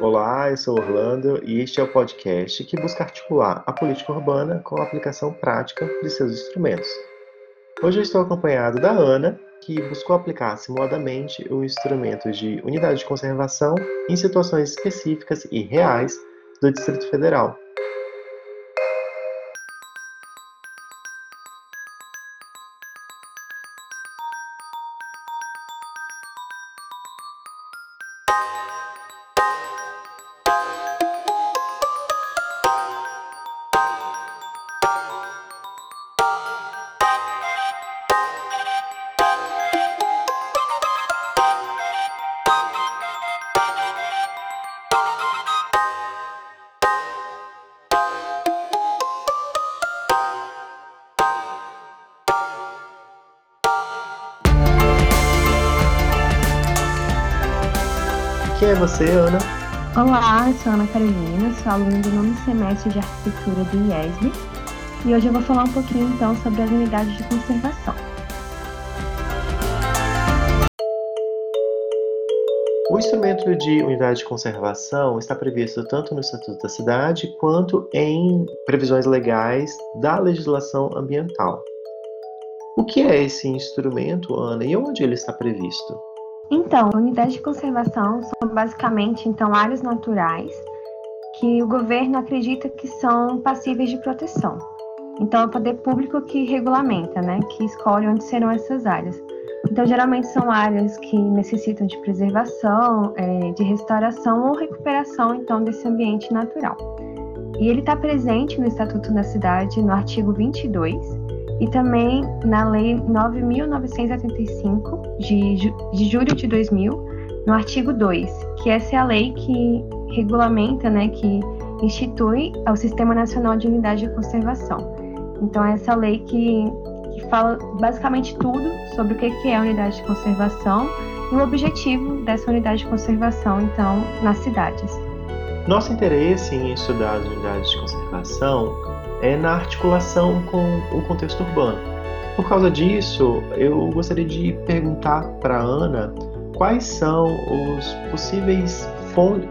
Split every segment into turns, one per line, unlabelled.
Olá, eu sou Orlando e este é o podcast que busca articular a política urbana com a aplicação prática de seus instrumentos. Hoje eu estou acompanhado da Ana, que buscou aplicar simuladamente o instrumento de unidade de conservação em situações específicas e reais do Distrito Federal, Quem é você, Ana?
Olá, eu sou Ana Carolina, sou aluna do nono semestre de arquitetura do IESB e hoje eu vou falar um pouquinho então sobre as unidades de conservação.
O instrumento de unidade de conservação está previsto tanto no Estatuto da Cidade quanto em previsões legais da legislação ambiental. O que é esse instrumento, Ana, e onde ele está previsto?
Então, unidades de conservação são basicamente então áreas naturais que o governo acredita que são passíveis de proteção. Então, é o poder público que regulamenta, né, que escolhe onde serão essas áreas. Então, geralmente são áreas que necessitam de preservação, é, de restauração ou recuperação, então, desse ambiente natural. E ele está presente no Estatuto da Cidade, no artigo 22, e também na Lei 9.985, de, de julho de 2000, no artigo 2, que essa é a lei que regulamenta, né, que institui o Sistema Nacional de Unidade de Conservação. Então, é essa lei que, que fala basicamente tudo sobre o que é a unidade de conservação e o objetivo dessa unidade de conservação, então, nas cidades.
Nosso interesse em estudar as unidades de conservação é na articulação com o contexto urbano. Por causa disso, eu gostaria de perguntar para Ana quais são os possíveis fontes,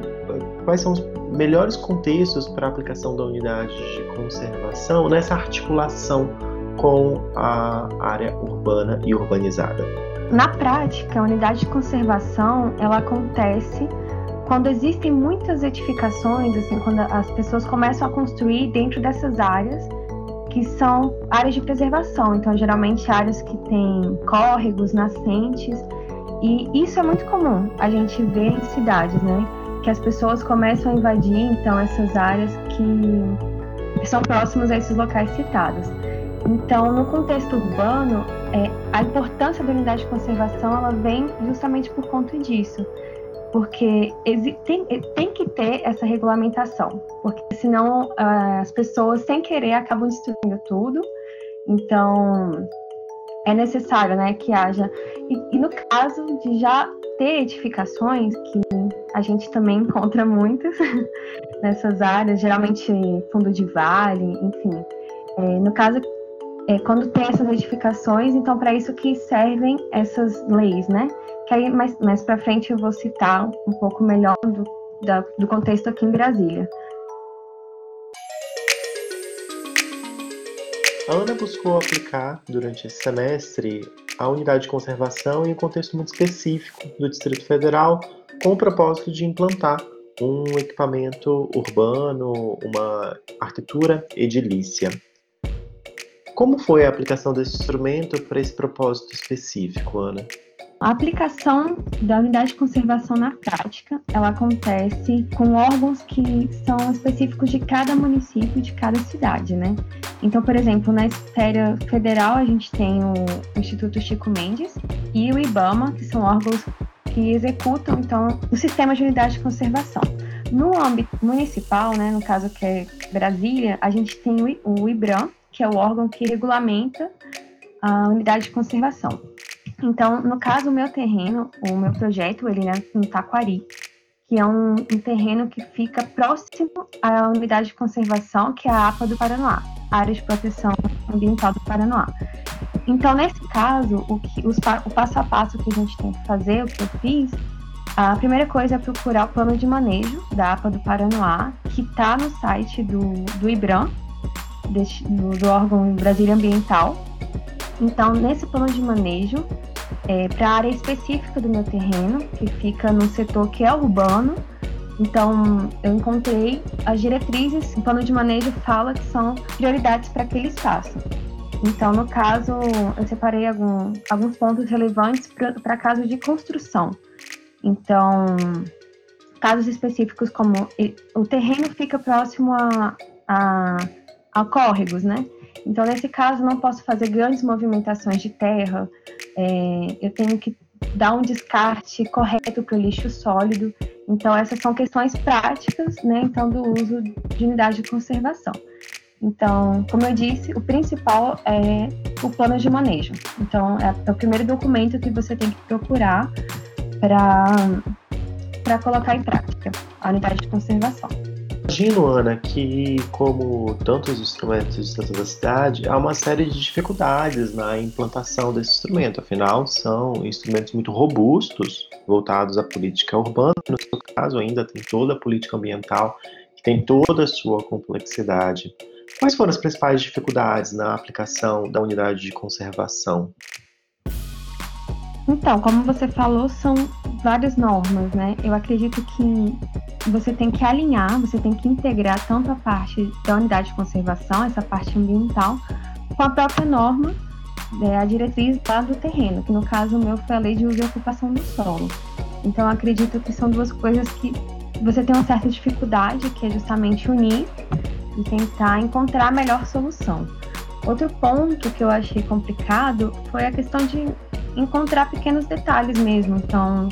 quais são os melhores contextos para a aplicação da unidade de conservação nessa articulação com a área urbana e urbanizada.
Na prática, a unidade de conservação ela acontece quando existem muitas edificações, assim, quando as pessoas começam a construir dentro dessas áreas que são áreas de preservação, então geralmente áreas que têm córregos, nascentes, e isso é muito comum a gente vê em cidades, né? Que as pessoas começam a invadir então essas áreas que são próximas a esses locais citados. Então, no contexto urbano, é, a importância da unidade de conservação ela vem justamente por conta disso porque tem, tem que ter essa regulamentação, porque senão uh, as pessoas, sem querer, acabam destruindo tudo. Então, é necessário né, que haja. E, e, no caso de já ter edificações, que a gente também encontra muitas nessas áreas, geralmente fundo de vale, enfim. É, no caso, é, quando tem essas edificações, então para isso que servem essas leis, né? que aí mais, mais para frente eu vou citar um pouco melhor do, da, do contexto aqui em Brasília.
A Ana buscou aplicar durante esse semestre a unidade de conservação em um contexto muito específico do Distrito Federal, com o propósito de implantar um equipamento urbano, uma arquitetura edilícia. Como foi a aplicação desse instrumento para esse propósito específico, Ana?
A aplicação da unidade de conservação na prática, ela acontece com órgãos que são específicos de cada município, de cada cidade, né? Então, por exemplo, na esfera federal, a gente tem o Instituto Chico Mendes e o IBAMA, que são órgãos que executam, então, o sistema de unidade de conservação. No âmbito municipal, né, no caso que é Brasília, a gente tem o IBRAM, que é o órgão que regulamenta a unidade de conservação. Então, no caso, o meu terreno, o meu projeto, ele é em Taquari, que é um, um, terreno que fica próximo à unidade de conservação, que é a APA do Paranoá, Área de Proteção Ambiental do Paranoá. Então, nesse caso, o, que, os, o passo a passo que a gente tem que fazer, o que eu fiz, A primeira coisa é procurar o plano de manejo da APA do Paranoá, que está no site do, do IBRAM, do, do órgão Brasília Ambiental. Então, nesse plano de manejo, é, para a área específica do meu terreno, que fica no setor que é urbano, então, eu encontrei as diretrizes, o plano de manejo fala que são prioridades para aquele espaço. Então, no caso, eu separei algum, alguns pontos relevantes para casos de construção. Então, casos específicos como o terreno fica próximo a, a, a córregos, né? Então, nesse caso, não posso fazer grandes movimentações de terra, é, eu tenho que dar um descarte correto para o lixo sólido. Então, essas são questões práticas, né? Então, do uso de unidade de conservação. Então, como eu disse, o principal é o plano de manejo. Então, é, é o primeiro documento que você tem que procurar para colocar em prática a unidade de conservação.
Imagino, Ana, que, como tantos instrumentos da cidade, há uma série de dificuldades na implantação desse instrumento. Afinal, são instrumentos muito robustos, voltados à política urbana. No seu caso, ainda tem toda a política ambiental, que tem toda a sua complexidade. Quais foram as principais dificuldades na aplicação da unidade de conservação?
Então, como você falou, são várias normas, né? Eu acredito que você tem que alinhar, você tem que integrar tanto a parte da unidade de conservação, essa parte ambiental, com a própria norma, né, a diretriz lá do terreno, que no caso meu foi a lei de uso e ocupação do solo. Então, acredito que são duas coisas que você tem uma certa dificuldade, que é justamente unir e tentar encontrar a melhor solução. Outro ponto que eu achei complicado foi a questão de encontrar pequenos detalhes mesmo. Então,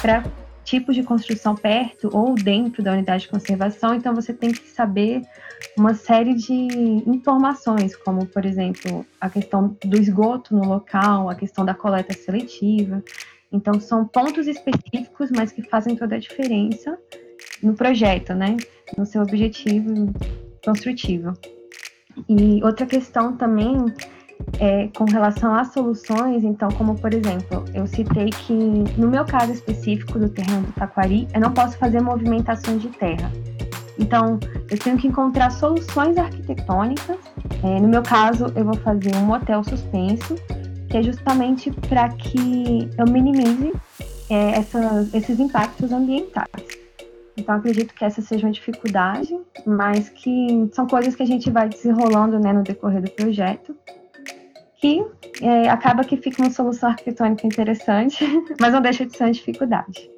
para tipos de construção perto ou dentro da unidade de conservação, então você tem que saber uma série de informações, como, por exemplo, a questão do esgoto no local, a questão da coleta seletiva. Então, são pontos específicos, mas que fazem toda a diferença no projeto, né? No seu objetivo construtivo. E outra questão também é, com relação às soluções, então, como por exemplo, eu citei que no meu caso específico do terreno do Taquari, eu não posso fazer movimentações de terra. Então, eu tenho que encontrar soluções arquitetônicas. É, no meu caso, eu vou fazer um motel suspenso, que é justamente para que eu minimize é, esses impactos ambientais. Então, acredito que essa seja uma dificuldade, mas que são coisas que a gente vai desenrolando né, no decorrer do projeto, que é, acaba que fica uma solução arquitetônica interessante, mas não deixa de ser uma dificuldade.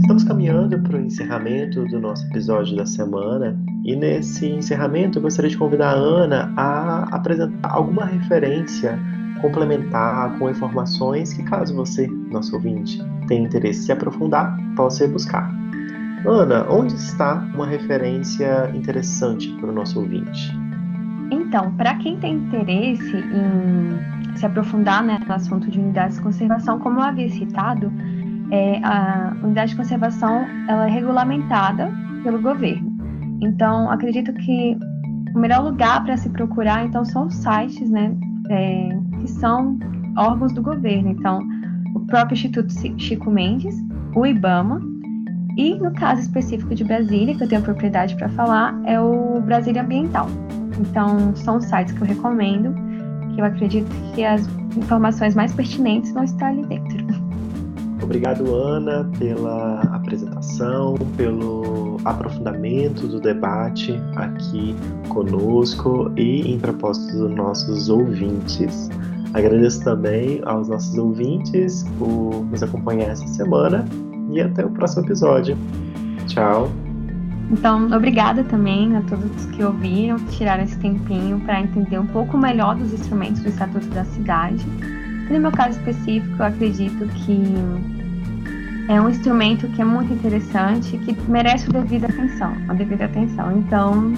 Estamos caminhando para o encerramento do nosso episódio da semana e nesse encerramento eu gostaria de convidar a Ana a apresentar alguma referência complementar com informações que, caso você, nosso ouvinte, tenha interesse em se aprofundar, possa buscar. Ana, onde está uma referência interessante para o nosso ouvinte?
Então, para quem tem interesse em se aprofundar né, no assunto de unidades de conservação, como eu havia citado, é, a unidade de conservação ela é regulamentada pelo governo. Então, acredito que o melhor lugar para se procurar então são os sites né, é, que são órgãos do governo. Então, o próprio Instituto Chico Mendes, o IBAMA, e no caso específico de Brasília, que eu tenho propriedade para falar, é o Brasília Ambiental. Então, são sites que eu recomendo, que eu acredito que as informações mais pertinentes vão estar ali dentro.
Obrigado, Ana, pela apresentação, pelo aprofundamento do debate aqui conosco e em propósito dos nossos ouvintes. Agradeço também aos nossos ouvintes por nos acompanhar essa semana e até o próximo episódio. Tchau.
Então, obrigada também a todos que ouviram, que tiraram esse tempinho para entender um pouco melhor dos instrumentos do Estatuto da Cidade. E no meu caso específico, eu acredito que é um instrumento que é muito interessante, que merece a devida atenção, a devida atenção. Então,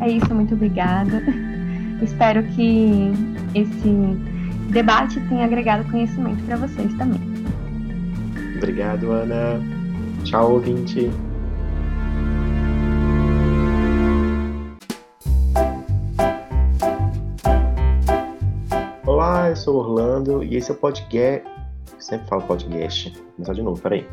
é isso, muito obrigada. Espero que esse debate tenha agregado conhecimento para vocês também.
Obrigado, Ana. Tchau, ouvinte. Olá, eu sou Orlando e esse é o podcast. sempre falo podcast. Vou começar de novo, peraí.